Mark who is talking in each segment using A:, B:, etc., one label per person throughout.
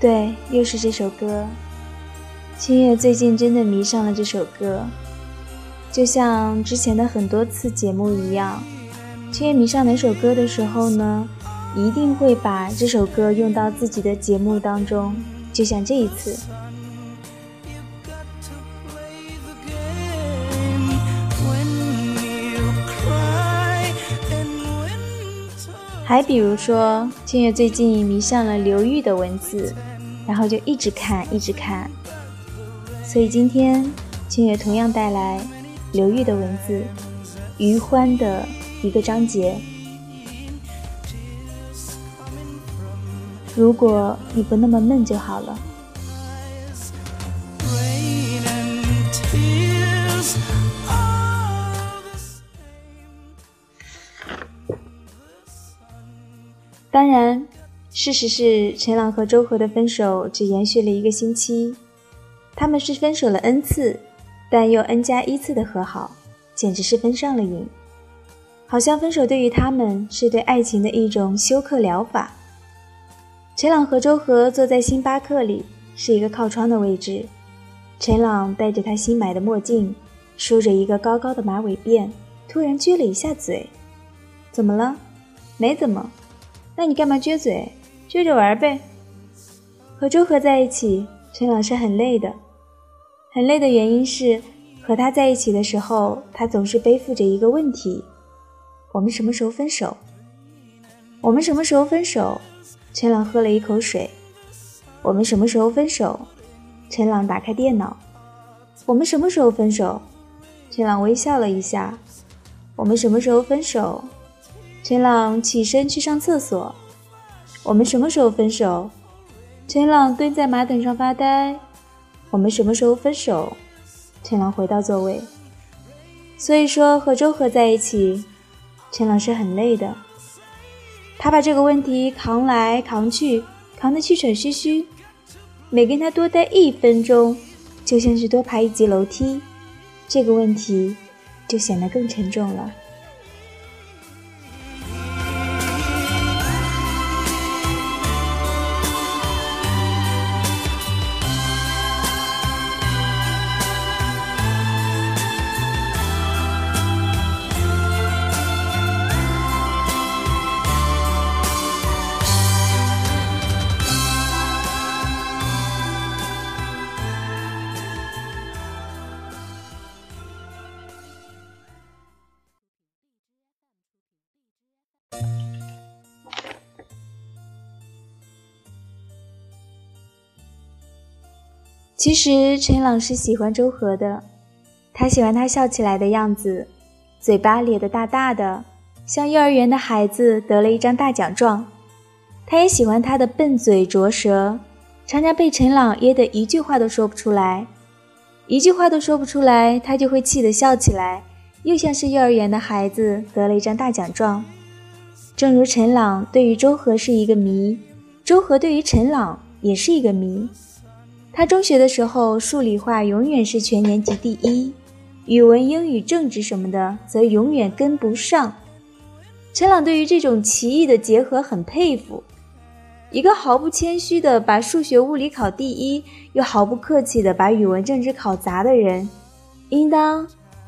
A: 对，又是这首歌。青叶最近真的迷上了这首歌，就像之前的很多次节目一样。青叶迷上哪首歌的时候呢，一定会把这首歌用到自己的节目当中，就像这一次。还比如说，青月最近迷上了刘玉的文字。然后就一直看，一直看。所以今天，青月同样带来刘玉的文字，余欢的一个章节。如果你不那么闷就好了。当然。事实是，陈朗和周和的分手只延续了一个星期，他们是分手了 n 次，但又 n 加一次的和好，简直是分上了瘾。好像分手对于他们是对爱情的一种休克疗法。陈朗和周和坐在星巴克里，是一个靠窗的位置。陈朗戴着他新买的墨镜，梳着一个高高的马尾辫，突然撅了一下嘴。怎么了？没怎么。那你干嘛撅嘴？撅着玩呗。和周和在一起，陈老师很累的。很累的原因是，和他在一起的时候，他总是背负着一个问题：我们什么时候分手？我们什么时候分手？陈朗喝了一口水。我们什么时候分手？陈朗打开电脑。我们什么时候分手？陈朗微笑了一下。我们什么时候分手？陈朗起身去上厕所。我们什么时候分手？陈朗蹲在马桶上发呆。我们什么时候分手？陈朗回到座位。所以说和周和在一起，陈老师很累的。他把这个问题扛来扛去，扛得气喘吁吁。每跟他多待一分钟，就像是多爬一级楼梯。这个问题就显得更沉重了。其实陈朗是喜欢周和的，他喜欢他笑起来的样子，嘴巴咧得大大的，像幼儿园的孩子得了一张大奖状。他也喜欢他的笨嘴拙舌，常常被陈朗噎得一句话都说不出来，一句话都说不出来，他就会气得笑起来，又像是幼儿园的孩子得了一张大奖状。正如陈朗对于周和是一个谜，周和对于陈朗也是一个谜。他中学的时候，数理化永远是全年级第一，语文、英语、政治什么的则永远跟不上。陈朗对于这种奇异的结合很佩服，一个毫不谦虚的把数学、物理考第一，又毫不客气的把语文、政治考砸的人，应当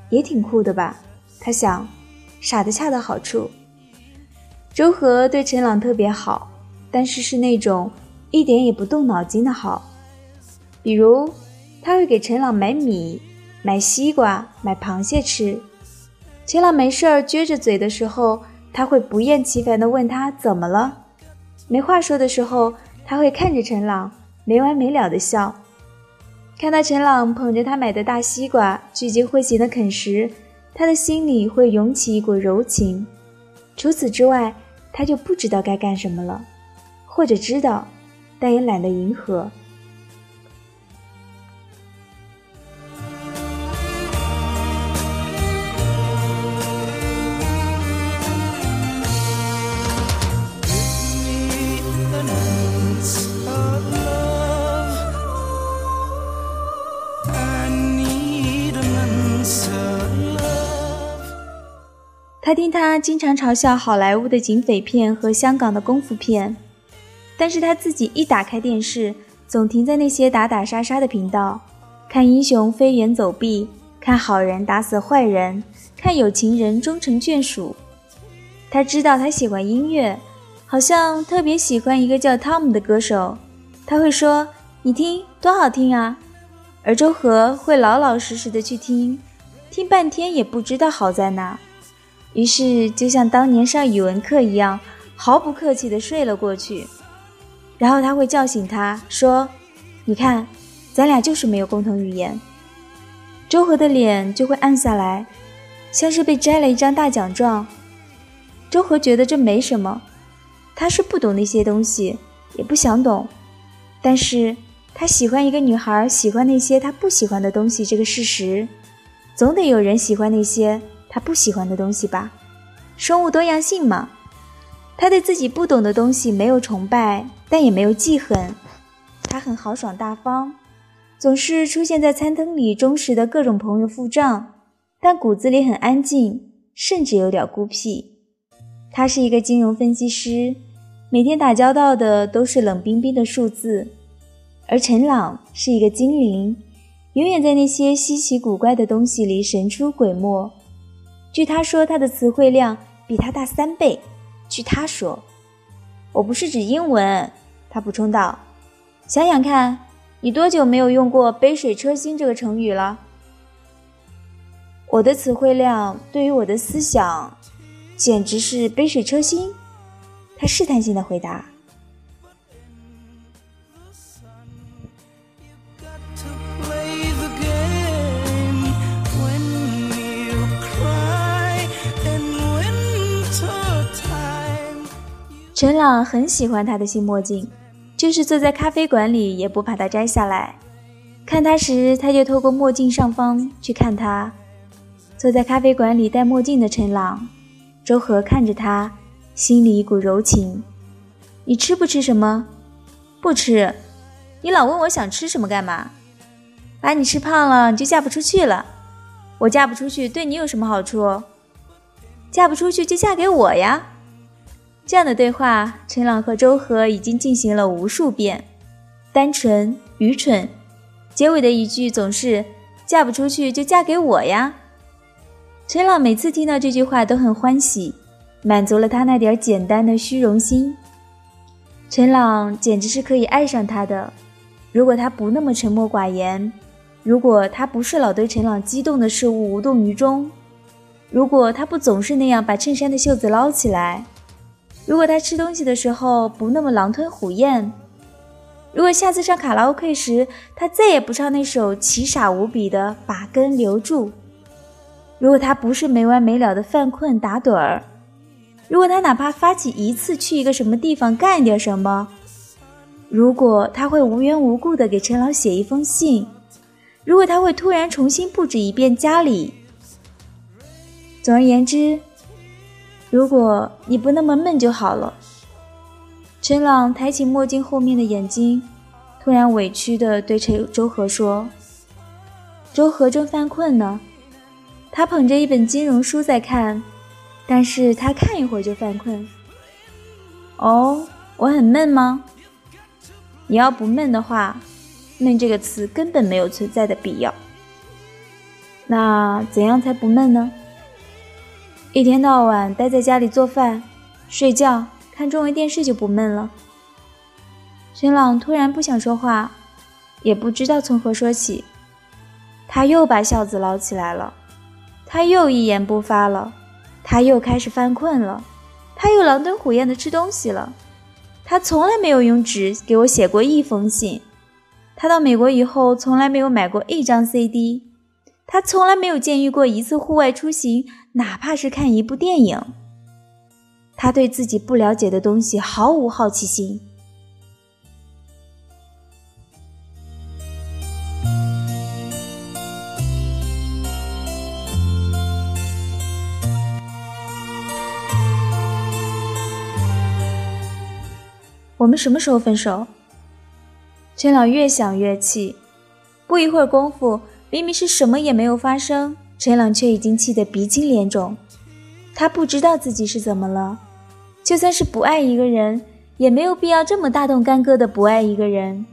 A: 也挺酷的吧？他想，傻的恰到好处。周和对陈朗特别好，但是是那种一点也不动脑筋的好。比如，他会给陈朗买米、买西瓜、买螃蟹吃。陈朗没事儿撅着嘴的时候，他会不厌其烦地问他怎么了。没话说的时候，他会看着陈朗没完没了地笑。看到陈朗捧着他买的大西瓜聚精会神地啃食，他的心里会涌起一股柔情。除此之外，他就不知道该干什么了，或者知道，但也懒得迎合。他听他经常嘲笑好莱坞的警匪片和香港的功夫片，但是他自己一打开电视，总停在那些打打杀杀的频道，看英雄飞檐走壁，看好人打死坏人，看有情人终成眷属。他知道他喜欢音乐，好像特别喜欢一个叫汤姆的歌手，他会说：“你听，多好听啊！”而周和会老老实实的去听，听半天也不知道好在哪。于是，就像当年上语文课一样，毫不客气地睡了过去。然后他会叫醒他，说：“你看，咱俩就是没有共同语言。”周和的脸就会暗下来，像是被摘了一张大奖状。周和觉得这没什么，他是不懂那些东西，也不想懂。但是他喜欢一个女孩，喜欢那些他不喜欢的东西，这个事实，总得有人喜欢那些。他不喜欢的东西吧，生物多样性嘛。他对自己不懂的东西没有崇拜，但也没有记恨。他很豪爽大方，总是出现在餐厅里，忠实的各种朋友付账，但骨子里很安静，甚至有点孤僻。他是一个金融分析师，每天打交道的都是冷冰冰的数字，而陈朗是一个精灵，永远在那些稀奇古怪的东西里神出鬼没。据他说，他的词汇量比他大三倍。据他说，我不是指英文。他补充道：“想想看，你多久没有用过‘杯水车薪’这个成语了？”我的词汇量对于我的思想，简直是杯水车薪。他试探性的回答。陈朗很喜欢他的新墨镜，就是坐在咖啡馆里也不怕他摘下来。看他时，他就透过墨镜上方去看他。坐在咖啡馆里戴墨镜的陈朗，周和看着他，心里一股柔情。你吃不吃什么？不吃。你老问我想吃什么干嘛？把你吃胖了，你就嫁不出去了。我嫁不出去，对你有什么好处？嫁不出去就嫁给我呀。这样的对话，陈朗和周和已经进行了无数遍。单纯、愚蠢，结尾的一句总是“嫁不出去就嫁给我呀”。陈朗每次听到这句话都很欢喜，满足了他那点简单的虚荣心。陈朗简直是可以爱上他的，如果他不那么沉默寡言，如果他不是老对陈朗激动的事物无动于衷，如果他不总是那样把衬衫的袖子捞起来。如果他吃东西的时候不那么狼吞虎咽，如果下次上卡拉 OK 时他再也不唱那首奇傻无比的《把根留住》，如果他不是没完没了的犯困打盹儿，如果他哪怕发起一次去一个什么地方干点什么，如果他会无缘无故的给陈老写一封信，如果他会突然重新布置一遍家里，总而言之。如果你不那么闷就好了。陈朗抬起墨镜后面的眼睛，突然委屈地对陈周和说：“周和正犯困呢，他捧着一本金融书在看，但是他看一会儿就犯困。哦，我很闷吗？你要不闷的话，闷这个词根本没有存在的必要。那怎样才不闷呢？”一天到晚待在家里做饭、睡觉、看中文电视就不闷了。陈朗突然不想说话，也不知道从何说起。他又把孝子捞起来了，他又一言不发了，他又开始犯困了，他又狼吞虎咽的吃东西了。他从来没有用纸给我写过一封信。他到美国以后从来没有买过一张 CD。他从来没有见遇过一次户外出行，哪怕是看一部电影。他对自己不了解的东西毫无好奇心。我们什么时候分手？陈老越想越气，不一会儿功夫。明明是什么也没有发生，陈朗却已经气得鼻青脸肿。他不知道自己是怎么了。就算是不爱一个人，也没有必要这么大动干戈的不爱一个人。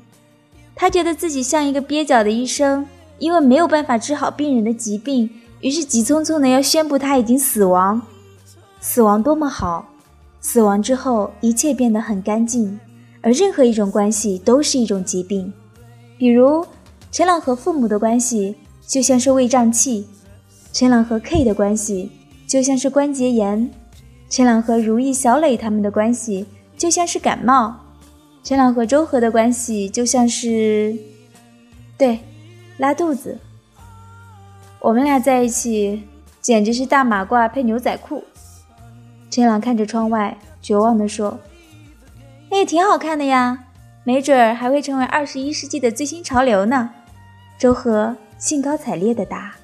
A: 他觉得自己像一个蹩脚的医生，因为没有办法治好病人的疾病，于是急匆匆的要宣布他已经死亡。死亡多么好！死亡之后，一切变得很干净，而任何一种关系都是一种疾病。比如，陈朗和父母的关系就像是胃胀气，陈朗和 K 的关系就像是关节炎，陈朗和如意、小磊他们的关系就像是感冒，陈朗和周和的关系就像是……对，拉肚子。我们俩在一起，简直是大马褂配牛仔裤。陈朗看着窗外，绝望地说：“那也挺好看的呀，没准儿还会成为二十一世纪的最新潮流呢。”周和兴高采烈地答。